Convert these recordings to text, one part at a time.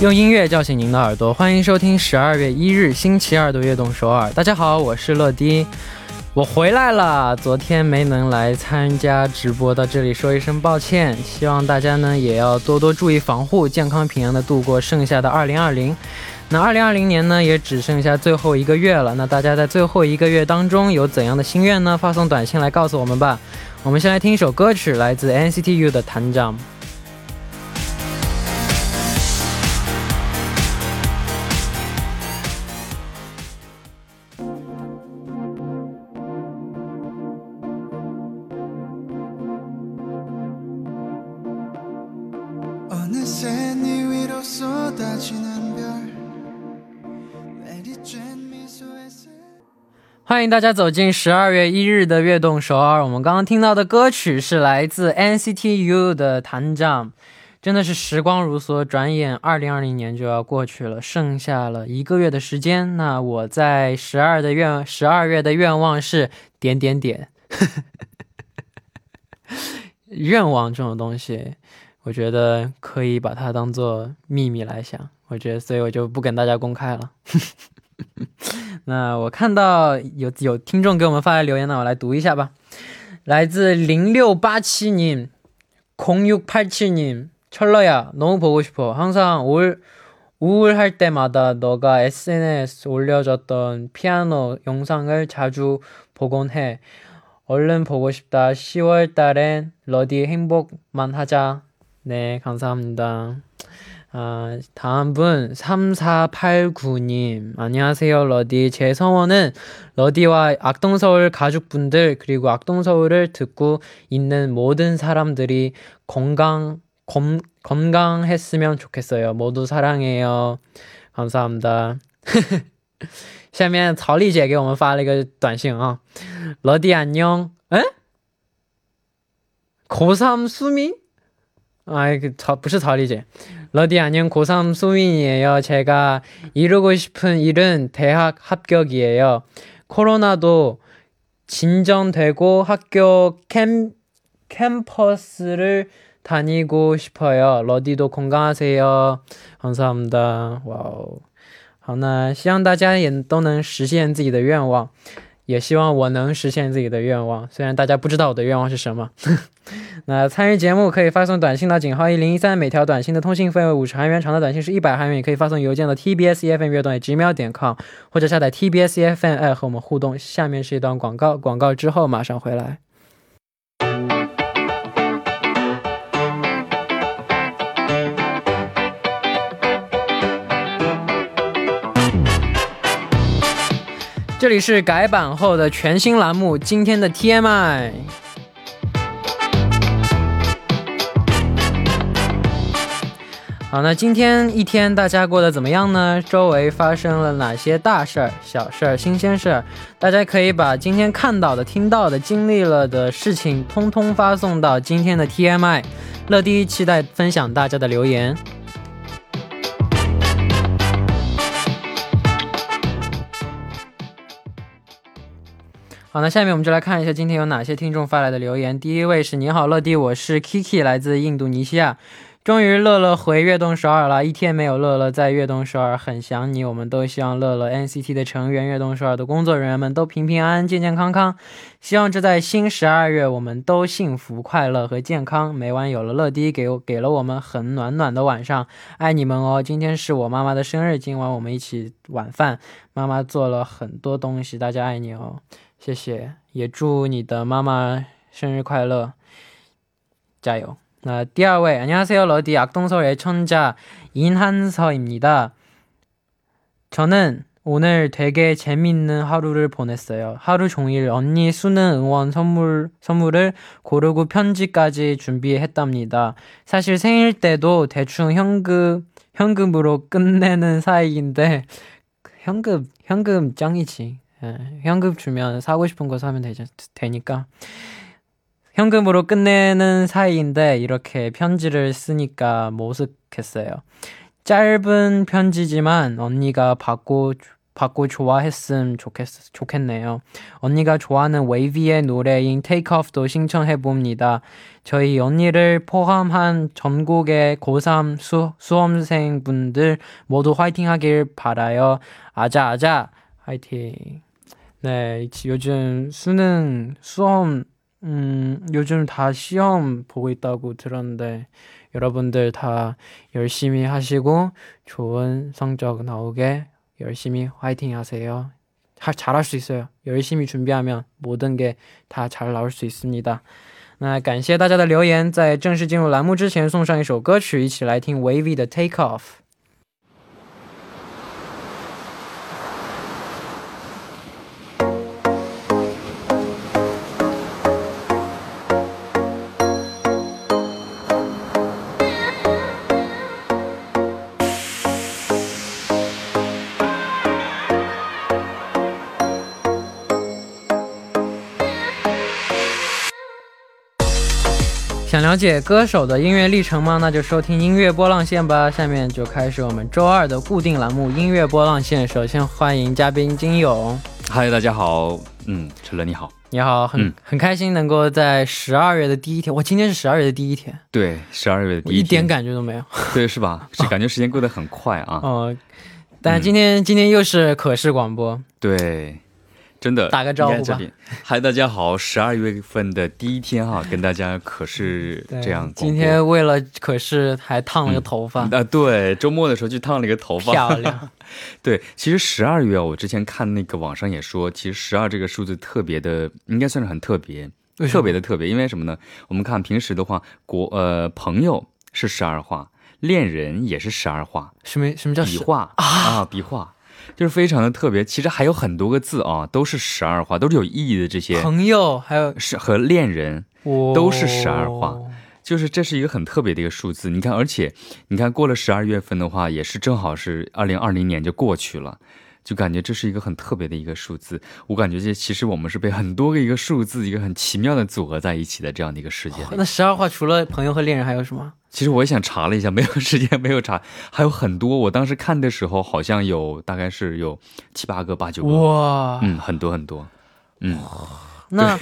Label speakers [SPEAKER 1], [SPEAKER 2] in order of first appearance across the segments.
[SPEAKER 1] 用音乐叫醒您的耳朵，欢迎收听十二月一日星期二的悦动首尔。大家好，我是乐迪，我回来了。昨天没能来参加直播，到这里说一声抱歉。希望大家呢也要多多注意防护，健康平安的度过剩下的二零二零。那二零二零年呢也只剩下最后一个月了。那大家在最后一个月当中有怎样的心愿呢？发送短信来告诉我们吧。我们先来听一首歌曲，来自 NCT U 的《团长》。欢迎大家走进十二月一日的悦动首尔。我们刚刚听到的歌曲是来自 NCT U 的《团长》，真的是时光如梭，转眼二零二零年就要过去了，剩下了一个月的时间。那我在十二的愿十二月的愿望是点点点。愿望这种东西，我觉得可以把它当做秘密来想。我觉得，所以我就不跟大家公开了。那我看到有有听众给我们发来留言呢，我来读一下吧。来自零六八七님0687님 철러야 너무 보고 싶어. 항상 올 우울할 때마다 너가 SNS 올려줬던 피아노 영상을 자주 보곤 해. 얼른 보고 싶다. 10월 달엔 러디 행복만 하자. 네, 감사합니다. 아, 다음 분 3489님 안녕하세요 러디 제 소원은 러디와 악동서울 가족분들 그리고 악동서울을 듣고 있는 모든 사람들이 건강 검, 건강했으면 좋겠어요 모두 사랑해요 감사합니다 下面曹丽姐给我们发了一个短信啊，러디 안녕，哎， 고3 수민？ 아, 그, 저, 不是曹丽姐。 러디 안녕 고3 수민이에요. 제가 이루고 싶은 일은 대학 합격이에요. 코로나도 진정되고 학교 캠, 캠퍼스를 다니고 싶어요. 러디도 건강하세요. 감사합니다. 와우. 好，那希望大家也都能实现自己的愿望， 也希望我能实现自己的愿望。虽然大家不知道我的愿望是什么。那参与节目可以发送短信到井号一零一三，每条短信的通信费为五十韩元，长的短信是一百韩元。也可以发送邮件到 tbs efm 乐动 gmail 点 com，或者下载 TBS FM 2和我们互动。下面是一段广告，广告之后马上回来。这里是改版后的全新栏目，今天的 TMI。好，那今天一天大家过得怎么样呢？周围发生了哪些大事儿、小事儿、新鲜事儿？大家可以把今天看到的、听到的、经历了的事情，通通发送到今天的 TMI。乐迪期待分享大家的留言。好，那下面我们就来看一下今天有哪些听众发来的留言。第一位是你好，乐迪，我是 Kiki，来自印度尼西亚。终于乐乐回悦动首尔了，一天没有乐乐在悦动首尔，很想你。我们都希望乐乐 NCT 的成员、悦动首尔的工作人员们都平平安安、健健康康。希望这在新十二月，我们都幸福、快乐和健康。每晚有了乐迪，给给了我们很暖暖的晚上，爱你们哦！今天是我妈妈的生日，今晚我们一起晚饭，妈妈做了很多东西，大家爱你哦， 谢谢，也祝你的妈妈生日快乐，加油！那第二位， 안녕하세요 러디 악동서울 애청자 인한서입니다. 저는 오늘 되게 재밌는 하루를 보냈어요. 하루 종일 언니 수능 응원 선물, 선물을 고르고 편지까지 준비했답니다. 사실 생일 때도 대충 현금, 현금으로 끝내는 사이인데, 현금, 현금 짱이지. 예, 현금 주면 사고 싶은 거 사면 되죠, 되니까. 현금으로 끝내는 사이인데 이렇게 편지를 쓰니까 모색했어요. 짧은 편지지만 언니가 받고 받고 좋아했음 좋겠, 좋겠네요. 언니가 좋아하는 웨이비의 노래인 Take Off도 신청해봅니다. 저희 언니를 포함한 전국의 고3 수, 수험생분들 모두 화이팅 하길 바라요. 아자, 아자, 화이팅. 네, 요즘 수능, 수험, 음, 요즘 다 시험 보고 있다고 들었는데, 여러분들 다 열심히 하시고, 좋은 성적 나오게 열심히 화이팅 하세요. 잘할 수 있어요. 열심히 준비하면 모든 게 다 잘 나올 수 있습니다. 那感谢大家的留言，在正式进入栏目之前，送上一首歌曲，一起来听 Wavy 的 Take Off。 了解歌手的音乐历程吗？那就收听音乐波浪线吧。下面就开始我们周二的固定栏目音乐波浪线。首先欢迎嘉宾金勇。
[SPEAKER 2] 嗨，大家好。嗯，陈乐你好。
[SPEAKER 1] 你好，很、
[SPEAKER 2] 嗯
[SPEAKER 1] 很开心能够在十二月的第一天，我，今天是十二月的第一天，
[SPEAKER 2] 对，十二月的第一
[SPEAKER 1] 天一点，感觉都没有。
[SPEAKER 2] 对，是吧？是感觉时间过得很快啊。
[SPEAKER 1] 哦，但今天、今天又是可视广播，
[SPEAKER 2] 对，真的。
[SPEAKER 1] 打个招呼吧。
[SPEAKER 2] 嗨，大家好，十二月份的第一天哈，跟大家可是这样。
[SPEAKER 1] 今天为了可是还烫了个头发，
[SPEAKER 2] 啊，对，周末的时候去烫了一个头发，
[SPEAKER 1] 漂亮。
[SPEAKER 2] 对，其实十二月，我之前看那个网上也说，其实十二这个数字特别的，应该算是很特别，特别的特别。因为什么呢？我们看平时的话，国呃朋友是十二画，恋人也是十二画，
[SPEAKER 1] 什么什么叫
[SPEAKER 2] 笔画啊，笔画就是非常的特别。其实还有很多个字啊，都是十二画，都是有意义的。这些
[SPEAKER 1] 朋友还有
[SPEAKER 2] 是和恋人，都是十二画
[SPEAKER 1] 哦
[SPEAKER 2] 就是这是一个很特别的一个数字。你看，而且你看过了十二月份的话，也是正好是二零二零年就过去了。就感觉这是一个很特别的一个数字，我感觉这其实我们是被很多个一个数字一个很奇妙的组合在一起的这样的一个世界里。
[SPEAKER 1] 那十二画除了朋友和恋人还有什么？
[SPEAKER 2] 其实我也想查了一下，没有时间没有查，还有很多。我当时看的时候好像有大概是有七八个、八九个，
[SPEAKER 1] 哇，
[SPEAKER 2] 嗯，很多很多，嗯，
[SPEAKER 1] 那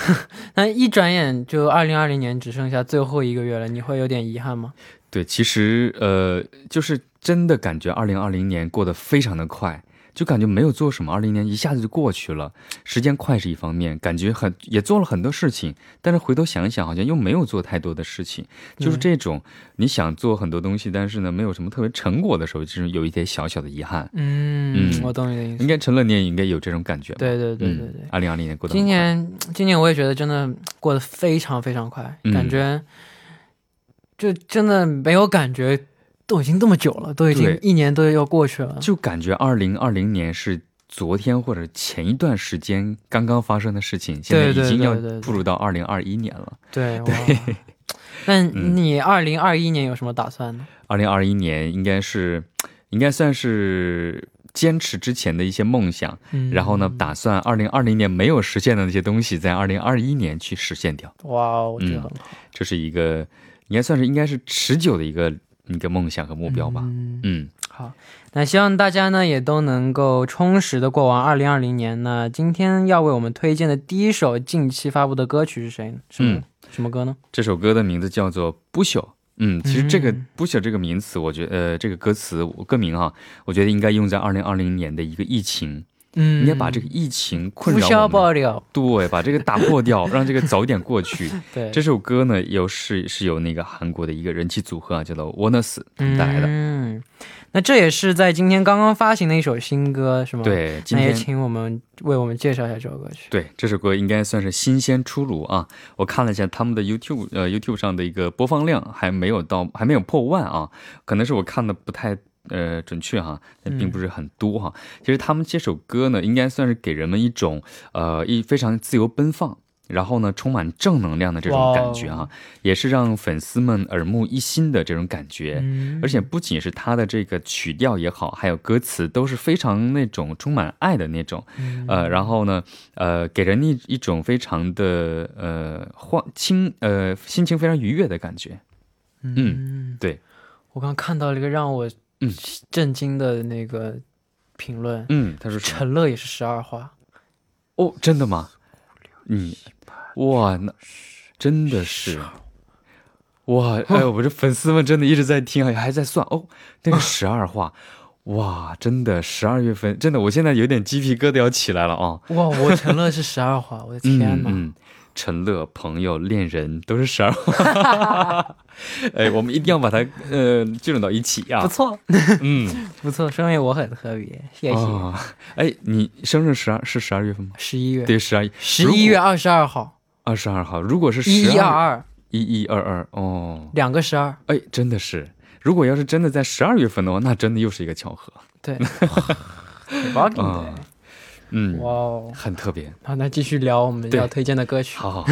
[SPEAKER 1] 那一转眼就二零二零年只剩下最后一个月了，你会有点遗憾吗？
[SPEAKER 2] 对，其实呃，就是真的感觉二零二零年过得非常的快，就感觉没有做什么，二零年一下子就过去了。时间快是一方面，感觉很也做了很多事情，但是回头想一想，好像又没有做太多的事情，就是这种你想做很多东西，但是呢，没有什么特别成果的时候，就是有一点小小的遗憾。
[SPEAKER 1] 嗯，
[SPEAKER 2] 嗯
[SPEAKER 1] 我懂你的意思
[SPEAKER 2] 应。该陈乐你也应该有这种感觉？
[SPEAKER 1] 对对对对对。
[SPEAKER 2] 二零二零年过得
[SPEAKER 1] 今年今年我也觉得真的过得非常非常快，
[SPEAKER 2] 嗯
[SPEAKER 1] 感觉就真的没有感觉，都已经这么久了，都已经一年都要过去了。
[SPEAKER 2] 就感觉二零二零年是昨天或者前一段时间刚刚发生的事情，现在已经要步入到二零二一年了。
[SPEAKER 1] 对，对。那你二零二一年有什么打算呢？
[SPEAKER 2] 二零二一年应该是，应该算是坚持之前的一些梦想，
[SPEAKER 1] 嗯
[SPEAKER 2] 然后呢，打算二零二零年没有实现的那些东西，在二零二一年去实现掉。
[SPEAKER 1] 哇哦，我觉得
[SPEAKER 2] 嗯
[SPEAKER 1] 很好。
[SPEAKER 2] 这是一个应该算是应该是持久的一个一个梦想和目标吧。
[SPEAKER 1] 嗯，
[SPEAKER 2] 嗯，
[SPEAKER 1] 好，那希望大家呢也都能够充实的过完二零二零年。那今天要为我们推荐的第一首近期发布的歌曲是谁呢？什么、
[SPEAKER 2] 嗯
[SPEAKER 1] 什么歌呢？
[SPEAKER 2] 这首歌的名字叫做《不朽》。嗯，其实这个
[SPEAKER 1] 嗯“
[SPEAKER 2] 不朽”这个名词，我觉得呃，这个歌词歌名哈，我觉得应该用在二零二零年的一个疫情，
[SPEAKER 1] 嗯，
[SPEAKER 2] 应该把这个疫情困扰我们，
[SPEAKER 1] 掉。
[SPEAKER 2] 对，把这个打破掉，让这个早点过去。
[SPEAKER 1] 对，
[SPEAKER 2] 这首歌呢，有是是由那个韩国的一个人气组合啊，叫做们带来的。
[SPEAKER 1] 嗯，那这也是在今天刚刚发行的一首新歌，是吗？，
[SPEAKER 2] 对，今
[SPEAKER 1] 那也请我们为我们介绍一下这首歌曲。
[SPEAKER 2] 对这首歌应该算是新鲜出炉啊！我看了一下他们的 YouTube 呃 YouTube 上的一个播放量还没有到，还没有破万啊，可能是我看的不太。呃，准确哈，但并不是很多哈。其实他们这首歌呢，应该算是给人们一种呃一非常自由奔放，然后呢充满正能量的这种感觉
[SPEAKER 1] 哇
[SPEAKER 2] 哈，也是让粉丝们耳目一新的这种感觉。
[SPEAKER 1] 嗯
[SPEAKER 2] 而且不仅是他的这个曲调也好，还有歌词都是非常那种充满爱的那种，
[SPEAKER 1] 嗯
[SPEAKER 2] 呃，然后呢，呃，给人一一种非常的呃欢轻呃心情非常愉悦的感觉。
[SPEAKER 1] 嗯，
[SPEAKER 2] 对，
[SPEAKER 1] 我刚看到了一个让我
[SPEAKER 2] 嗯
[SPEAKER 1] 震惊的那个评论，
[SPEAKER 2] 嗯，他说？
[SPEAKER 1] 陈乐也是十二画，
[SPEAKER 2] 哦，真的吗？你哇，那真的是哇！哎呦，我这粉丝们真的一直在听，还还在算哦，那个 十二画，哇，真的十二月份，真的，我现在有点鸡皮疙瘩要起来了啊！
[SPEAKER 1] 哇，我陈乐是十二画，我的天哪！
[SPEAKER 2] 嗯嗯，陈乐、朋友、恋人都是十二号，哎，我们一定要把它呃聚拢到一起啊、
[SPEAKER 1] 不错，
[SPEAKER 2] 嗯，
[SPEAKER 1] 不错，说明我很特别，谢谢。
[SPEAKER 2] 哦，哎，你生日十二是十二月份吗？
[SPEAKER 1] 十一月，
[SPEAKER 2] 对，十二
[SPEAKER 1] 十一月二十二号，
[SPEAKER 2] 二十二号。如果是
[SPEAKER 1] 十一二二，
[SPEAKER 2] 一一二二哦，
[SPEAKER 1] 两个十二，
[SPEAKER 2] 哎，真的是，如果要是真的在十二月份的话，那真的又是一个巧合。
[SPEAKER 1] 对，很棒的
[SPEAKER 2] 啊，嗯，
[SPEAKER 1] 哇哦！
[SPEAKER 2] 很特别。
[SPEAKER 1] 好，那继续聊我们要推荐的歌曲。
[SPEAKER 2] 好好，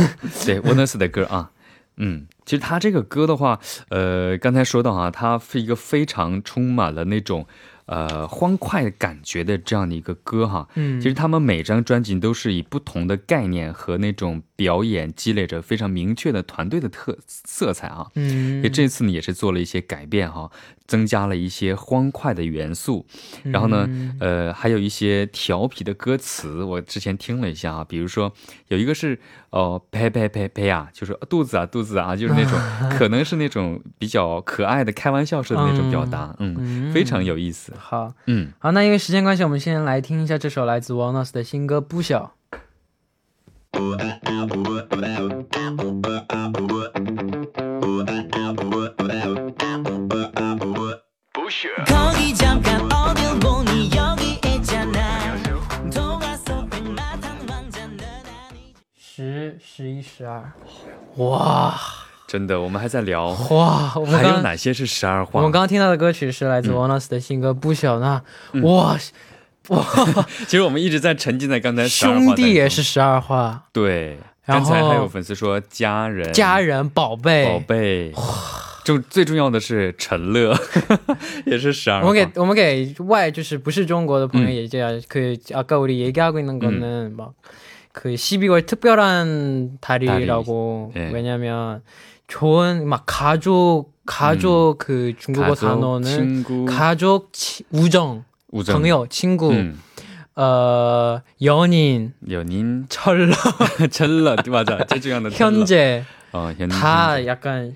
[SPEAKER 2] 对 w o n e s 的歌啊，嗯，其实他这个歌的话，呃，刚才说到啊，它是一个非常充满了那种呃欢快感觉的这样的一个歌哈。
[SPEAKER 1] 嗯，
[SPEAKER 2] 其实他们每张专辑都是以不同的概念和那种表演积累着非常明确的团队的特色彩啊。
[SPEAKER 1] 嗯，
[SPEAKER 2] 也这次呢也是做了一些改变哈，增加了一些欢快的元素，然后呢，
[SPEAKER 1] 嗯
[SPEAKER 2] 呃，还有一些调皮的歌词，我之前听了一下啊，比如说有一个是哦呸呸呸呸啊，就是肚子啊肚子啊，就是那种 可能是那种比较可爱的开玩笑式的那种表达，嗯，
[SPEAKER 1] 嗯。
[SPEAKER 2] 非常有意思，
[SPEAKER 1] 好。
[SPEAKER 2] 嗯，
[SPEAKER 1] 好，那因为时间关系，我们先来听一下这首来自 Walnuts 的新歌《不小》。十十一十二。哇
[SPEAKER 2] 真的我们还在聊。
[SPEAKER 1] 哇
[SPEAKER 2] 还有哪些是十二画
[SPEAKER 1] 我们刚刚听到的歌曲是来自王老师的新歌不小呢。哇哇。
[SPEAKER 2] 其实我们一直在沉浸在刚才
[SPEAKER 1] 兄弟也是十二画
[SPEAKER 2] 对刚才还有粉丝说家人。
[SPEAKER 1] 家人宝贝。
[SPEAKER 2] 宝贝。 就最重要的是陈乐，也是十二画。
[SPEAKER 1] 我们给我们给外就是不是中国的朋友
[SPEAKER 2] 嗯
[SPEAKER 1] 也这样，그 아까 우리 얘기하고 있는 거는 막 그 12월 특별한 달이라고
[SPEAKER 2] 예.
[SPEAKER 1] 왜냐면 좋은 막 가족 가족 그 중국어
[SPEAKER 2] 가족,
[SPEAKER 1] 단어는
[SPEAKER 2] 친구,
[SPEAKER 1] 가족 치- 우정
[SPEAKER 2] 우정.
[SPEAKER 1] 朋友 친구
[SPEAKER 2] 嗯，
[SPEAKER 1] 어 연인
[SPEAKER 2] 有您
[SPEAKER 1] 철러
[SPEAKER 2] 真了，对吧？这最重要的真了
[SPEAKER 1] 현재
[SPEAKER 2] 哦，현재
[SPEAKER 1] 다 약간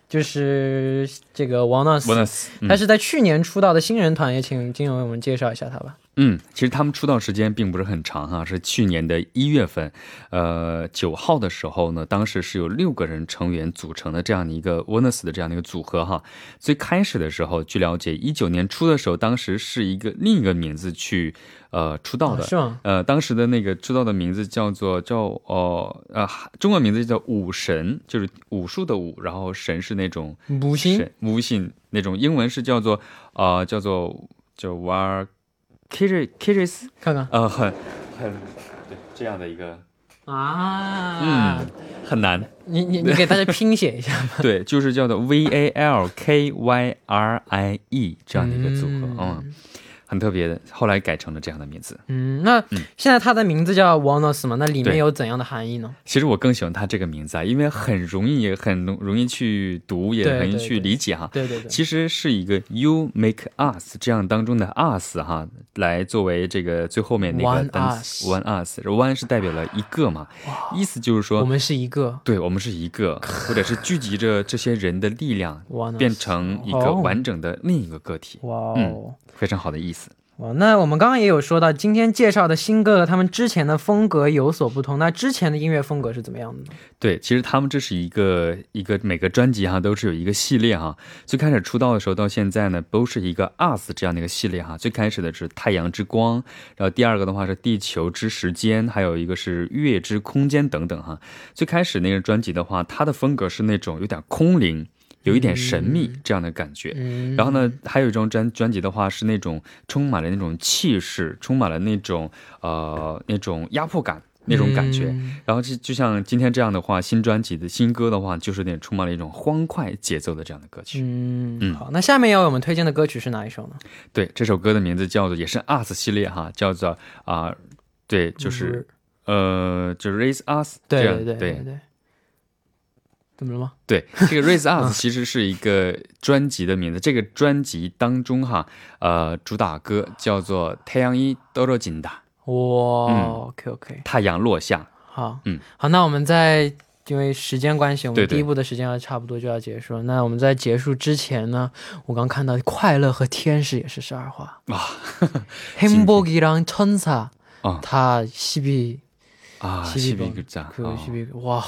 [SPEAKER 1] 就是这个
[SPEAKER 2] Walnuts，bonus，嗯
[SPEAKER 1] 他是在去年出道的新人团，也请金勇为我们介绍一下他吧。
[SPEAKER 2] 嗯，其实他们出道时间并不是很长哈，是去年的一月份，呃，九号的时候呢，当时是有六个人成员组成的这样的一个 w o n u s 的这样的一个组合哈。最开始的时候，据了解，一九年初的时候，当时是一个另一个名字去呃出道的，
[SPEAKER 1] 哦是吗？
[SPEAKER 2] 呃，当时的那个出道的名字叫做叫哦呃中文名字叫武神，就是武术的武，然后神是那种
[SPEAKER 1] 母星
[SPEAKER 2] 神无性那种，英文是叫做呃叫做叫 war kiris kiris
[SPEAKER 1] 看看。
[SPEAKER 2] 呃很很对这样的一个
[SPEAKER 1] 啊，
[SPEAKER 2] 嗯很难，
[SPEAKER 1] 你你你给大家拼写一下吧。
[SPEAKER 2] 对，就是叫做 V A L K Y R I E 这样的一个组合，嗯很特别的，后来改成了这样的名字。
[SPEAKER 1] 嗯，那现在他的名字叫 Walnuts 嘛？那里面有怎样的含义呢？
[SPEAKER 2] 其实我更喜欢他这个名字啊，因为很容易，也很容容易去读，也很容易去理解哈。
[SPEAKER 1] 对对对，
[SPEAKER 2] 其实是一个 you make us 这样当中的 us 哈，来作为这个最后面那
[SPEAKER 1] One
[SPEAKER 2] 个单词 one us one 是代表了一个嘛，意思就是说
[SPEAKER 1] 我
[SPEAKER 2] 说，
[SPEAKER 1] 们是一个
[SPEAKER 2] 对我们是一个，或者是聚集着这些人的力量，变成一个
[SPEAKER 1] 哦
[SPEAKER 2] 完整的另一个个体，
[SPEAKER 1] 哇哦。
[SPEAKER 2] 嗯非常好的意思。
[SPEAKER 1] 哦，那我们刚刚也有说到，今天介绍的新歌，他们之前的风格有所不同。那之前的音乐风格是怎么样的呢？
[SPEAKER 2] 对，其实他们这是一个一个每个专辑哈都是有一个系列哈。最开始出道的时候到现在呢，都是一个 us 这样的一个系列哈。最开始的是太阳之光，然后第二个的话是地球之时间，还有一个是月之空间等等哈。最开始那个专辑的话，它的风格是那种有点空灵。有一点神秘这样的感觉。
[SPEAKER 1] 嗯，
[SPEAKER 2] 然后呢，还有一张专专辑的话是那种充满了那种气势，充满了那种呃那种压迫感那种感觉。
[SPEAKER 1] 嗯
[SPEAKER 2] 然后就就像今天这样的话，新专辑的新歌的话，就是有点充满了一种欢快节奏的这样的歌曲。
[SPEAKER 1] 嗯，
[SPEAKER 2] 嗯
[SPEAKER 1] 好，那下面要为我们推荐的歌曲是哪一首呢？
[SPEAKER 2] 对，这首歌的名字叫做也是 US 系列哈，叫做啊、对，就是呃，就是 Raise Us
[SPEAKER 1] 对
[SPEAKER 2] 对
[SPEAKER 1] 对。怎么了吗？
[SPEAKER 2] 对，这个 Raise Us 其实是一个专辑的名字。这个专辑当中哈，呃，主打歌叫做《太阳一떨어진다》，
[SPEAKER 1] 哇、
[SPEAKER 2] 嗯
[SPEAKER 1] o k OK，
[SPEAKER 2] 太阳落下。
[SPEAKER 1] 好，
[SPEAKER 2] 嗯，
[SPEAKER 1] 好，那我们在因为时间关系，我
[SPEAKER 2] 对对
[SPEAKER 1] 们第一部的时间要差不多就要结束了。那我们在结束之前呢，我刚看到快乐和天使也是十二画
[SPEAKER 2] 啊，
[SPEAKER 1] 행복이랑천사
[SPEAKER 2] 啊
[SPEAKER 1] 他12비
[SPEAKER 2] 啊，
[SPEAKER 1] 12
[SPEAKER 2] 12
[SPEAKER 1] 번
[SPEAKER 2] 个赞，
[SPEAKER 1] 그
[SPEAKER 2] 哦
[SPEAKER 1] 12비哇！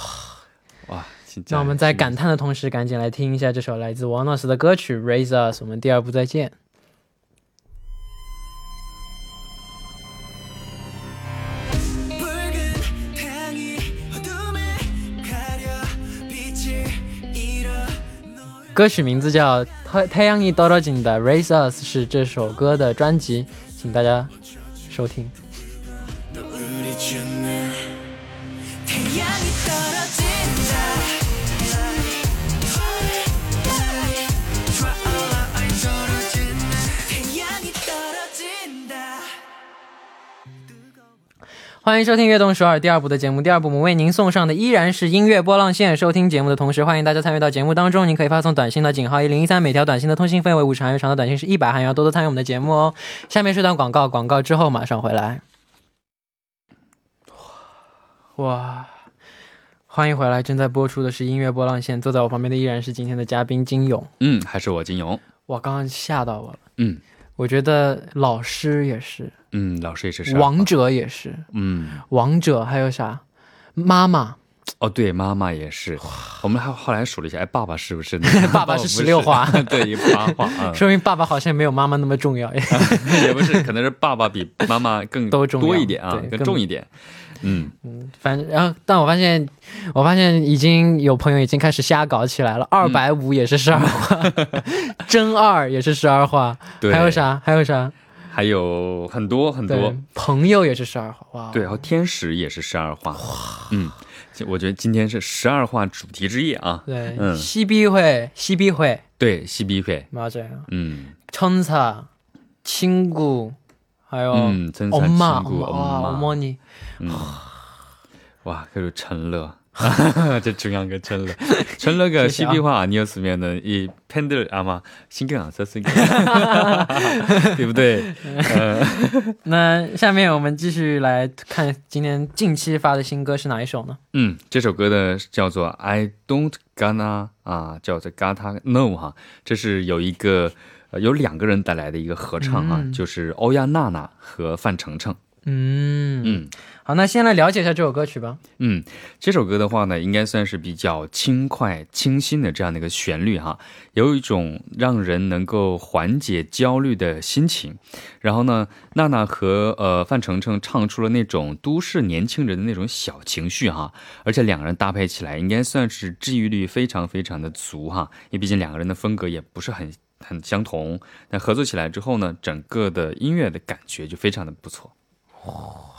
[SPEAKER 2] 哇，진짜
[SPEAKER 1] 那我们在感叹的同时，赶紧来听一下这首来自王老师的歌曲《Raise Us》。我们第二部再见。
[SPEAKER 3] 붉은 태양이 어둠에 가려 빛을 잃어
[SPEAKER 1] 歌曲名字叫《太太阳一떨어진다》，Raise Us 是这首歌的专辑，请大家收听。 欢迎收听《悦动首尔》第二部的节目。第二部我们为您送上的依然是音乐波浪线。收听节目的同时，欢迎大家参与到节目当中。您可以发送短信到井号一零一三，每条短信的通信费为五十韩元，长的短信是一百韩元。要多多参与我们的节目哦。下面是段广告，广告之后马上回来。哇，欢迎回来！正在播出的是音乐波浪线，坐在我旁边的依然是今天的嘉宾金勇。
[SPEAKER 2] 嗯，还是我金勇。
[SPEAKER 1] 哇，刚刚吓到我了。
[SPEAKER 2] 嗯
[SPEAKER 1] 我觉得老师也是，
[SPEAKER 2] 嗯，老师也是
[SPEAKER 1] 王者也是，
[SPEAKER 2] 嗯，
[SPEAKER 1] 王者还有啥？妈妈。
[SPEAKER 2] 哦，对，妈妈也是。我们还后来数了一下，哎，爸爸是不是？
[SPEAKER 1] 爸爸是十六画
[SPEAKER 2] 对，八画啊，
[SPEAKER 1] 说明爸爸好像没有妈妈那么重要。
[SPEAKER 2] 也不是，可能是爸爸比妈妈更多一点啊，更
[SPEAKER 1] 更
[SPEAKER 2] 重一点。嗯，
[SPEAKER 1] 反正，然后，但我发现，我发现已经有朋友已经开始瞎搞起来了。二百五也是十二画，真二也是十二画，
[SPEAKER 2] 对。
[SPEAKER 1] 还有？啥？还有啥？
[SPEAKER 2] 还有很多很
[SPEAKER 1] 对
[SPEAKER 2] 多。，
[SPEAKER 1] 朋友也是十二画，哇！
[SPEAKER 2] 对，然后天使也是十二画。嗯，就我觉得今天是十二画主题之夜啊。
[SPEAKER 1] 对，
[SPEAKER 2] 嗯
[SPEAKER 1] 西逼会，西逼会，
[SPEAKER 2] 对，西逼会。
[SPEAKER 1] 맞아요。
[SPEAKER 2] 嗯
[SPEAKER 1] 천사、친구， 还有
[SPEAKER 2] 嗯，真
[SPEAKER 1] 엄
[SPEAKER 2] 亲
[SPEAKER 1] 마，
[SPEAKER 2] 姑
[SPEAKER 1] 哇，어머
[SPEAKER 2] 엄마。
[SPEAKER 1] 니，
[SPEAKER 2] 嗯，哇，그리고陈乐. 제 중요한 건陈乐.陈乐가
[SPEAKER 1] 진짜.
[SPEAKER 2] 12화 아니었으면은 이 팬들 아마 신경 안 썼을 거예요. 对不对?
[SPEAKER 1] 那下面我们继续来看今天近期发的新歌是哪一首呢？
[SPEAKER 2] 嗯，这首歌的叫做 I Don't Gonna 啊，叫做 Gotta No 哈，这是有一个 呃有两个人带来的一个合唱啊，
[SPEAKER 1] 嗯
[SPEAKER 2] 就是欧阳娜娜和范丞丞。
[SPEAKER 1] 嗯
[SPEAKER 2] 嗯
[SPEAKER 1] 好，那先来了解一下这首歌曲吧。
[SPEAKER 2] 嗯，这首歌的话呢，应该算是比较轻快、清新的这样的一个旋律哈，有一种让人能够缓解焦虑的心情。然后呢，娜娜和呃范丞丞唱出了那种都市年轻人的那种小情绪哈，而且两个人搭配起来，应该算是治愈率非常非常的足哈，因为毕竟两个人的风格也不是很很相同，但合作起来之后呢，整个的音乐的感觉就非常的不错。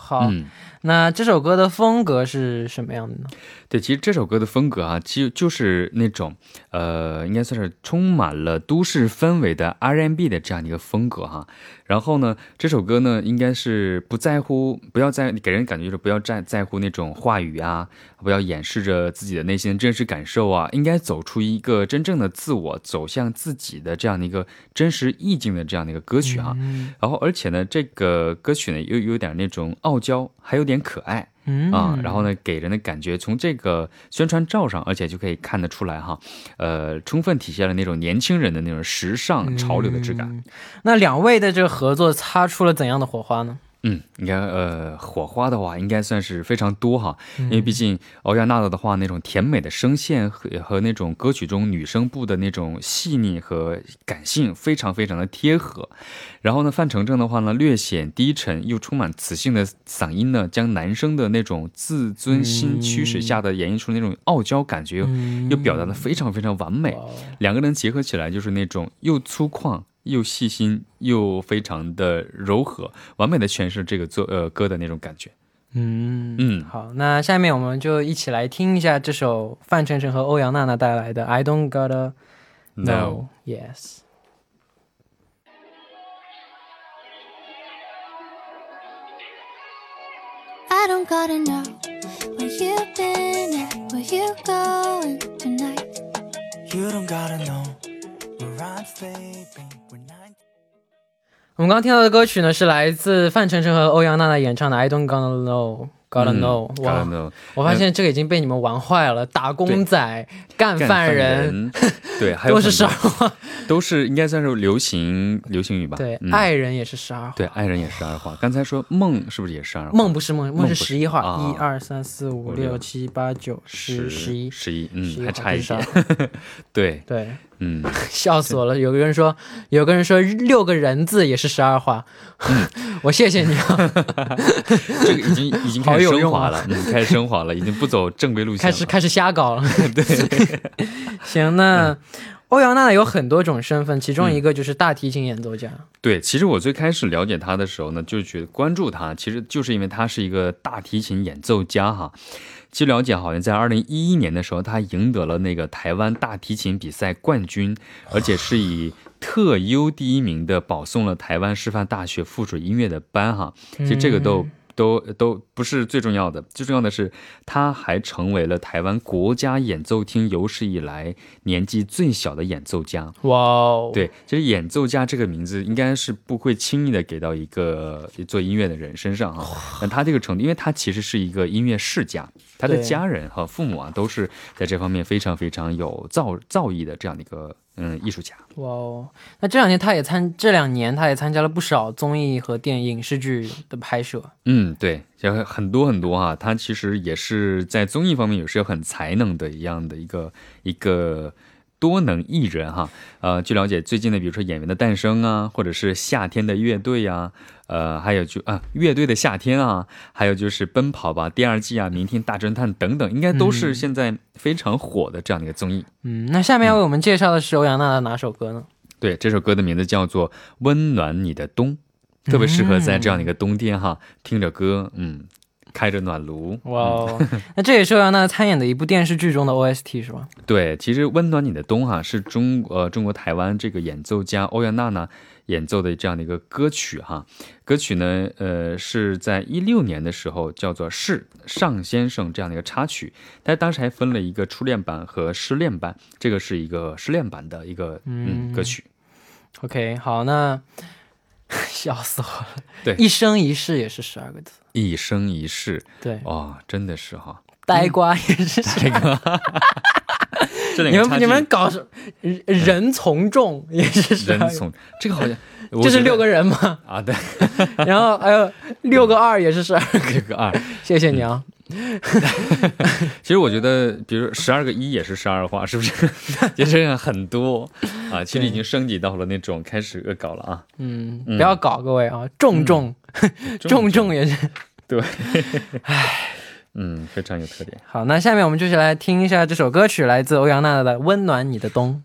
[SPEAKER 1] 好，
[SPEAKER 2] 嗯。
[SPEAKER 1] 那这首歌的风格是什么样的呢？
[SPEAKER 2] 对，其实这首歌的风格啊，其实就是那种，呃，应该算是充满了都市氛围的 R&B 的这样的一个风格哈。然后呢，这首歌呢，应该是不在乎，不要在给人感觉就是不要在在乎那种话语啊，不要掩饰着自己的内心的真实感受啊，应该走出一个真正的自我，走向自己的这样的一个真实意境的这样的一个歌曲哈。然后，而且呢，这个歌曲呢，又有点那种傲娇，还有点可爱。
[SPEAKER 1] 嗯
[SPEAKER 2] 啊，然后呢，给人的感觉从这个宣传照上，而且就可以看得出来哈，呃，充分体现了那种年轻人的那种时尚潮流的质感。
[SPEAKER 1] 那两位的这个合作擦出了怎样的火花呢？
[SPEAKER 2] 嗯，应该呃，火花的话应该算是非常多哈，因为毕竟欧阳娜娜的话，那种甜美的声线和和那种歌曲中女生部的那种细腻和感性，非常非常的贴合。然后呢，范丞丞的话呢，略显低沉又充满磁性的嗓音呢，将男生的那种自尊心驱使下的演绎出那种傲娇感觉，又表达的非常非常完美。两个人结合起来就是那种又粗犷。又细心又非常的柔和，完美的诠释这个作呃歌的那种感觉。
[SPEAKER 1] 嗯
[SPEAKER 2] 嗯
[SPEAKER 1] 好，那下面我们就一起来听一下这首范丞丞和欧阳娜娜带来的《I Don't Gotta Know》。Yes。
[SPEAKER 4] I don't gotta know where you've been and where you going tonight.
[SPEAKER 3] You don't gotta know
[SPEAKER 1] 我们刚刚听到的歌曲呢，是来自范丞丞和欧阳娜娜演唱的《I Don't Gonna Know》。Gotta
[SPEAKER 2] 嗯
[SPEAKER 1] know，、
[SPEAKER 2] gotta
[SPEAKER 1] 哇
[SPEAKER 2] ！know
[SPEAKER 1] 我发现这个已经被你们玩坏了，打工仔、干
[SPEAKER 2] 干
[SPEAKER 1] 饭
[SPEAKER 2] 人，对，还有
[SPEAKER 1] 都是十二画。
[SPEAKER 2] 都是应该算是流行流行语吧？
[SPEAKER 1] 对，
[SPEAKER 2] 嗯
[SPEAKER 1] 爱人也是十二画。
[SPEAKER 2] 对爱人也是十二画。刚才说梦是不是也是十二画？
[SPEAKER 1] 梦不是梦，梦是十一画，
[SPEAKER 2] 啊
[SPEAKER 1] 一二三四五
[SPEAKER 2] 五六
[SPEAKER 1] 六七八九十十一。
[SPEAKER 2] 十一，嗯，还差一点。对，
[SPEAKER 1] 对，
[SPEAKER 2] 嗯，
[SPEAKER 1] 笑死我了。有个人说，有个人说六个人字也是十二画，我谢谢你啊，
[SPEAKER 2] 这个已经已经开始升华了，嗯，开始升华了，已经不走正规路线了。
[SPEAKER 1] 开始开始瞎搞了。对，行，那欧阳娜娜有很多种身份，其中一个就是大提琴演奏家。
[SPEAKER 2] 对，其实我最开始了解她的时候呢，就觉得关注她，其实就是因为她是一个大提琴演奏家哈。据了解，好像在二零一一年的时候，他赢得了那个台湾大提琴比赛冠军，而且是以特优第一名的保送了台湾师范大学附属音乐的班哈。其实这个都。都都不是最重要的，最重要的是，他还成为了台湾国家演奏厅有史以来年纪最小的演奏家。
[SPEAKER 1] 哇哦，，
[SPEAKER 2] 对，其实演奏家这个名字应该是不会轻易的给到一个做音乐的人身上啊。但他这个程度，因为他其实是一个音乐世家，他的家人和父母啊都是在这方面非常非常有造造诣的这样的一个嗯艺术家。
[SPEAKER 1] 哇哦，那这两年他也参，这两年他也参加了不少综艺和电影视剧的拍摄。
[SPEAKER 2] 嗯，对，就很多很多啊，他其实也是在综艺方面也是有很才能的一样的一个一个多能艺人哈。呃，据了解，最近的比如说《演员的诞生》啊，或者是《夏天的乐队》呀，呃，还有就啊，《乐队的夏天》啊，还有就是《奔跑吧》第二季啊，《明天大侦探》等等，应该都是现在非常火的这样的一个综艺。
[SPEAKER 1] 嗯，那下面要为我们介绍的是欧阳娜娜哪首歌呢？
[SPEAKER 2] 对，这首歌的名字叫做《温暖你的冬》，特别适合在这样的一个冬天哈，听着歌，嗯，开着暖炉。
[SPEAKER 1] 哇哦，那这也是欧阳娜娜参演的一部电视剧中的 OST 是吧？
[SPEAKER 2] 对，其实《温暖你的冬》哈是中呃中国台湾这个演奏家欧阳娜娜演奏的这样的一个歌曲哈。歌曲呢，呃是在一六年的时候叫做《是尚先生》这样的一个插曲，但当时还分了一个初恋版和失恋版，这个是一个失恋版的一个嗯歌曲。
[SPEAKER 1] OK，好，那 笑死我了。
[SPEAKER 2] 对
[SPEAKER 1] 一生一世也是十二个字。
[SPEAKER 2] 一生一世，
[SPEAKER 1] 对，
[SPEAKER 2] 哦，真的是哈，
[SPEAKER 1] 呆瓜也是十二个字。
[SPEAKER 2] 这两个
[SPEAKER 1] 你们你们搞什人人从众也是十二个字，
[SPEAKER 2] 人从这个好像
[SPEAKER 1] 这是六个人嘛？
[SPEAKER 2] 啊，对，
[SPEAKER 1] 然后还有六个二也是十二个，
[SPEAKER 2] 六个二。
[SPEAKER 1] 谢谢你啊。
[SPEAKER 2] 其实我觉得，比如十二个一也是十二画，是不是？就这样很多啊，其实已经升级到了那种开始恶搞了啊。
[SPEAKER 1] 嗯，
[SPEAKER 2] 嗯
[SPEAKER 1] 不要搞各位啊，重重 重重也是。
[SPEAKER 2] 对，嗯，非常有特点。
[SPEAKER 1] 好，那下面我们就来听一下这首歌曲，来自欧阳娜娜的《温暖你的冬》。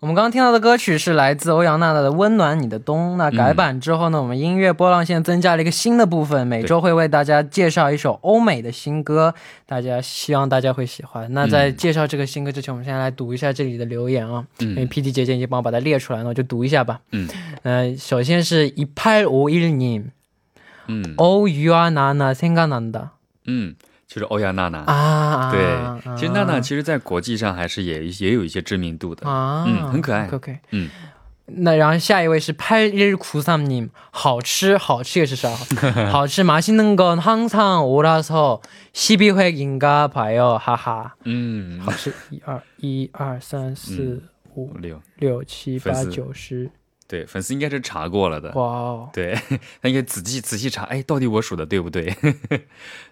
[SPEAKER 1] 我们刚刚听到的歌曲是来自欧阳娜娜的《温暖你的冬》。那改版之后呢，我们音乐波浪线增加了一个新的部分，每周会为大家介绍一首欧美的新歌，大家希望大家会喜欢。那在介绍这个新歌之前，我们先来读一下这里的留言啊，因为
[SPEAKER 2] 嗯
[SPEAKER 1] P D 姐姐已经帮我把它列出来了，我就读一下吧。
[SPEAKER 2] 嗯，
[SPEAKER 1] 呃，首先是一八五一님，
[SPEAKER 2] 嗯
[SPEAKER 1] 欧유아나나생각난다。
[SPEAKER 2] 嗯， 就是欧阳娜娜。
[SPEAKER 1] 啊，
[SPEAKER 2] 对，其实娜娜其实在国际上还是也也有一些知名度的。
[SPEAKER 1] 啊，
[SPEAKER 2] 嗯很可爱
[SPEAKER 1] OK，, OK
[SPEAKER 2] 嗯，
[SPEAKER 1] 那然后下一位是팔일구삼님，好吃，好吃也是啥？好吃，맛있는건항상오라서12회인가봐요，哈哈。
[SPEAKER 2] 嗯，
[SPEAKER 1] 好吃，一二一二三四五
[SPEAKER 2] 六
[SPEAKER 1] 六七八
[SPEAKER 2] 粉丝
[SPEAKER 1] 九十
[SPEAKER 2] 对，粉丝应该是查过了的。
[SPEAKER 1] 哇哦，
[SPEAKER 2] 对，他应该仔细仔细查，哎，到底我数的对不对？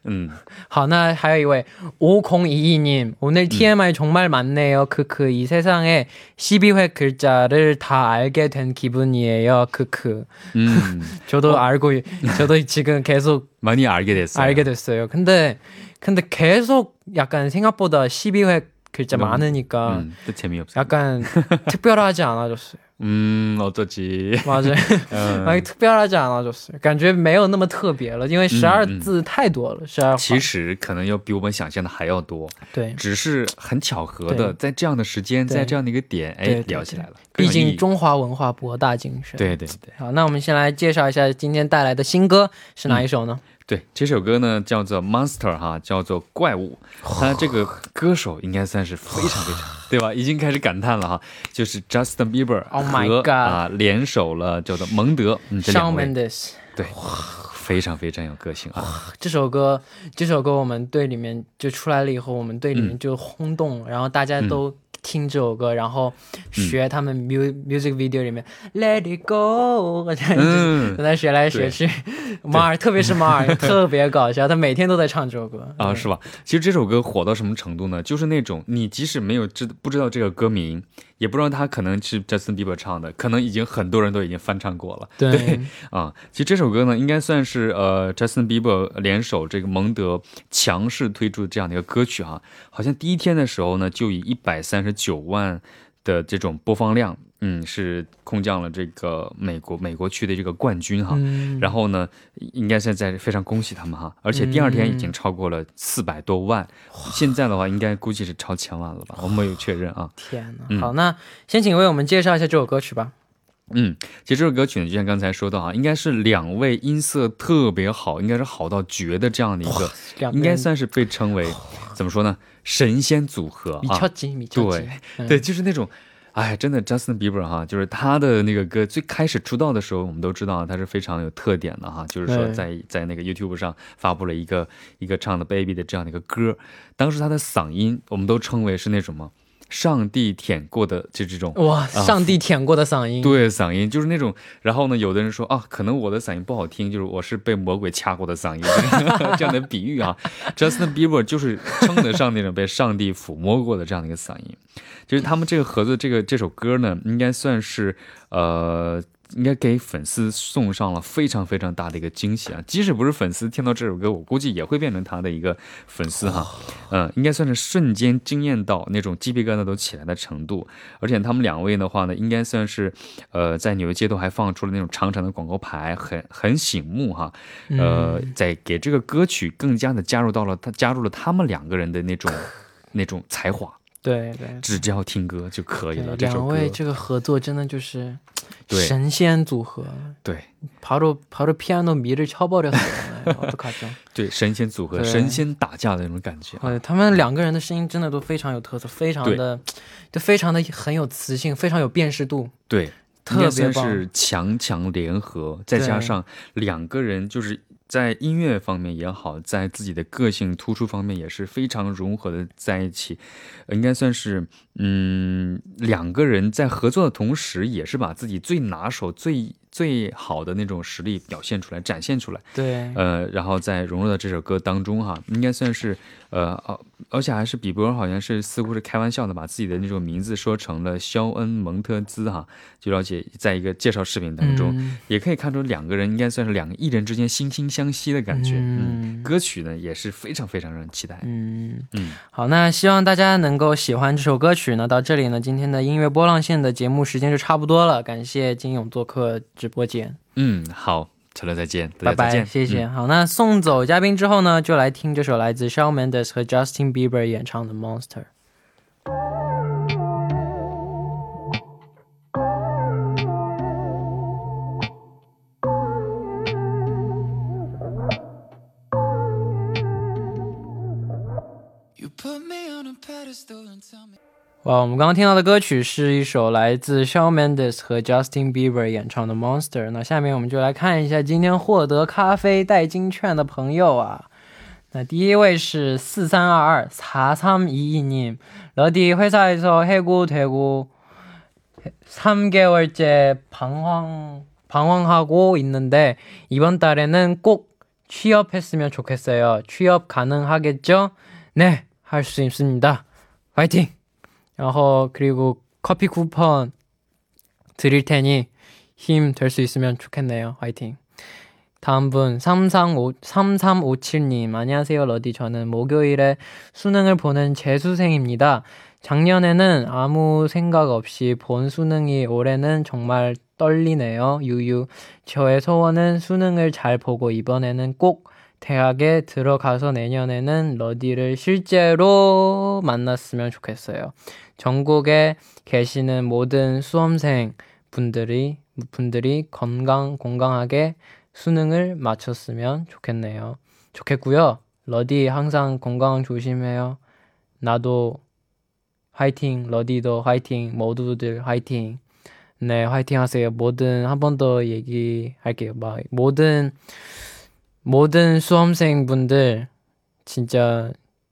[SPEAKER 2] 嗯，
[SPEAKER 1] 好，那还有一位 5022님 오늘 TMI 정말 많네요. 크크 이 세상에 12회 글자를 다 알게 된 기분이에요. 크크.
[SPEAKER 2] 嗯，
[SPEAKER 1] 저도 알고 저도 지금 계속
[SPEAKER 2] 많이 알게 됐어요.
[SPEAKER 1] 알게 됐어요. 근데 근데 계속 약간 생각보다 12회 글자
[SPEAKER 2] 너무-
[SPEAKER 1] 많으니까
[SPEAKER 2] 음, 또 재미없어.
[SPEAKER 1] 약간 특별하지 않아졌어요.
[SPEAKER 2] 음, 어쩌지.
[SPEAKER 1] 맞아요.
[SPEAKER 2] 嗯
[SPEAKER 1] 아니 특별하지 않아졌어요. 感觉没有那么特别了，因为十二
[SPEAKER 2] 嗯
[SPEAKER 1] 字太多了，十二
[SPEAKER 2] 其实可能要比我们想象的还要多，
[SPEAKER 1] 对，
[SPEAKER 2] 只是很巧合的，
[SPEAKER 1] 对
[SPEAKER 2] 在这样的时间，
[SPEAKER 1] 对
[SPEAKER 2] 在这样的一个点，哎
[SPEAKER 1] 对，对
[SPEAKER 2] 聊起来了。
[SPEAKER 1] 毕
[SPEAKER 2] 更有意义
[SPEAKER 1] 竟中华文化博大精深。
[SPEAKER 2] 对对对
[SPEAKER 1] 好，那我们先来介绍一下今天带来的新歌是哪一首呢？
[SPEAKER 2] 对，这首歌呢叫做 Monster 哈，叫做怪物。他这个歌手应该算是非常非常，对吧？已经开始感叹了哈，就是 Justin Bieber
[SPEAKER 1] Oh my
[SPEAKER 2] 和
[SPEAKER 1] God
[SPEAKER 2] 啊联手了叫做蒙德，嗯，这两位
[SPEAKER 1] Mendes
[SPEAKER 2] 对，非常非常有个性啊。
[SPEAKER 1] 这首歌，这首歌我们队里面就出来了以后，我们队里面
[SPEAKER 2] 嗯
[SPEAKER 1] 就轰动，然后大家都听这首歌，然后学他们 mu music video 里面 Let it go，
[SPEAKER 2] 嗯
[SPEAKER 1] 跟他学来学去。马尔，特别是马尔，特别搞笑，他每天都在唱这首歌
[SPEAKER 2] 啊，是吧？其实这首歌火到什么程度呢？就是那种你即使没有知不知道这个歌名，也不知道他可能是 Justin Bieber 唱的，可能已经很多人都已经翻唱过了。
[SPEAKER 1] 对
[SPEAKER 2] 啊，其实这首歌呢，应该算是呃 Justin Bieber 联手这个蒙德强势推出的这样的一个歌曲哈、好像第一天的时候呢，就以一百三十九万的这种播放量，嗯，是空降了这个美国美国区的这个冠军哈。
[SPEAKER 1] 嗯，
[SPEAKER 2] 然后呢，应该现在非常恭喜他们哈，而且第二天已经超过了四百多万，现在的话应该估计是超千万了吧？我没有确认啊。
[SPEAKER 1] 天哪！
[SPEAKER 2] 嗯
[SPEAKER 1] 好，那先请为我们介绍一下这首歌曲吧。
[SPEAKER 2] 嗯，其实这首歌曲呢，就像刚才说到啊，应该是两位音色特别好，应该是好到绝的这样的一个，应该算是被称为怎么说呢，神仙组合啊。对
[SPEAKER 1] 嗯
[SPEAKER 2] 对，就是那种，哎，真的 Justin Bieber 哈，就是他的那个歌最开始出道的时候，我们都知道他是非常有特点的哈，就是说在在那个 YouTube 上发布了一个一个唱的 Baby 的这样的一个歌，当时他的嗓音我们都称为是那什么，上帝舔过的就这种。
[SPEAKER 1] 哇，上帝舔过的嗓音，
[SPEAKER 2] 对，嗓音就是那种，然后呢，有的人说啊，可能我的嗓音不好听，就是我是被魔鬼掐过的嗓音，这样的比喻啊。Justin Bieber 就是称得上那种被上帝抚摸过的这样的一个嗓音。就是他们这个合作这个这首歌呢，应该算是呃，应该给粉丝送上了非常非常大的一个惊喜啊！即使不是粉丝听到这首歌，我估计也会变成他的一个粉丝哈。嗯，应该算是瞬间惊艳到那种鸡皮疙瘩都起来的程度。而且他们两位的话呢，应该算是呃，在纽约街头还放出了那种长长的广告牌，很很醒目哈。呃，在给这个歌曲更加的加入到了他加入了他们两个人的那种那种才华，
[SPEAKER 1] 对对
[SPEAKER 2] 只要听歌就可以了。
[SPEAKER 1] 对，
[SPEAKER 2] 这首歌
[SPEAKER 1] 两位这个合作真的就是
[SPEAKER 2] 对
[SPEAKER 1] 神仙组合，
[SPEAKER 2] 对。
[SPEAKER 1] 바로바로 피아노 미를 쳐버렸어요. 어떡하죠?
[SPEAKER 2] 对神仙组合、
[SPEAKER 1] 对
[SPEAKER 2] 神仙打架的那种感觉啊。
[SPEAKER 1] 呃，他们两个人的声音真的都非常有特色，非常的，就非常的很有磁性，非常有辨识度。
[SPEAKER 2] 对，
[SPEAKER 1] 特
[SPEAKER 2] 应该
[SPEAKER 1] 别棒
[SPEAKER 2] 算是强强联合，再加上两个人就是 在音乐方面也好，在自己的个性突出方面也是非常融合的在一起，呃应该算是嗯两个人在合作的同时，也是把自己最拿手、最最好的那种实力表现出来、展现出来。
[SPEAKER 1] 对，
[SPEAKER 2] 呃，然后再融入到这首歌当中哈，应该算是呃，而而且还是比伯好像是似乎是开玩笑的，把自己的那种名字说成了肖恩蒙特兹哈，据了解，在一个介绍视频当中，
[SPEAKER 1] 嗯
[SPEAKER 2] 也可以看出两个人应该算是两个艺人之间惺惺相惜的感觉。嗯，
[SPEAKER 1] 嗯
[SPEAKER 2] 歌曲呢也是非常非常让人期待。
[SPEAKER 1] 嗯
[SPEAKER 2] 嗯
[SPEAKER 1] 好，那希望大家能够喜欢这首歌曲呢。到这里呢，今天的音乐波浪线的节目时间就差不多了。感谢金勇做客直播间，
[SPEAKER 2] 嗯，好，再见，
[SPEAKER 1] 拜拜，
[SPEAKER 2] 再见，
[SPEAKER 1] 谢谢。
[SPEAKER 2] 嗯
[SPEAKER 1] 好，那送走嘉宾之后呢，就来听这首来自 Shawn Mendes 和 Justin Bieber 演唱的《Monster》。哇，我们刚刚听到的歌曲是一首来自 Shawn Mendes 和 Justin Bieber 演唱的《Monster》。那下面我们就来看一下今天获得咖啡代金券的朋友啊。那第一位是四三二二사삼이이님 러디 회사에서 해고 되고 3개월째 방황 방황하고 있는데 이번 달에는 꼭 취업했으면 좋겠어요. 취업 가능하겠죠? 네, 할 수 있습니다. 파이팅! 然后 그리고 커피 쿠폰 드릴 테니 힘 될 수 있으면 좋겠네요. 파이팅! 다음 분 335, 3357님 안녕하세요 러디 저는 목요일에 수능을 보는 재수생입니다. 작년에는 아무 생각 없이 본 수능이 올해는 정말 떨리네요. 유유. 저의 소원은 수능을 잘 보고 이번에는 꼭 대학에 들어가서 내년에는 러디를 실제로 만났으면 좋겠어요. 전국에 계시는 모든 수험생 분들이 분들이 건강 건강하게 수능을 마쳤으면 좋겠네요. 좋겠고요. 러디 항상 건강 조심해요. 나도 화이팅, 러디도 화이팅, 모두들 화이팅. 네, 화이팅 하세요. 모든 한 번 더 얘기할게요. 막 모든 모든 수험생분들 진짜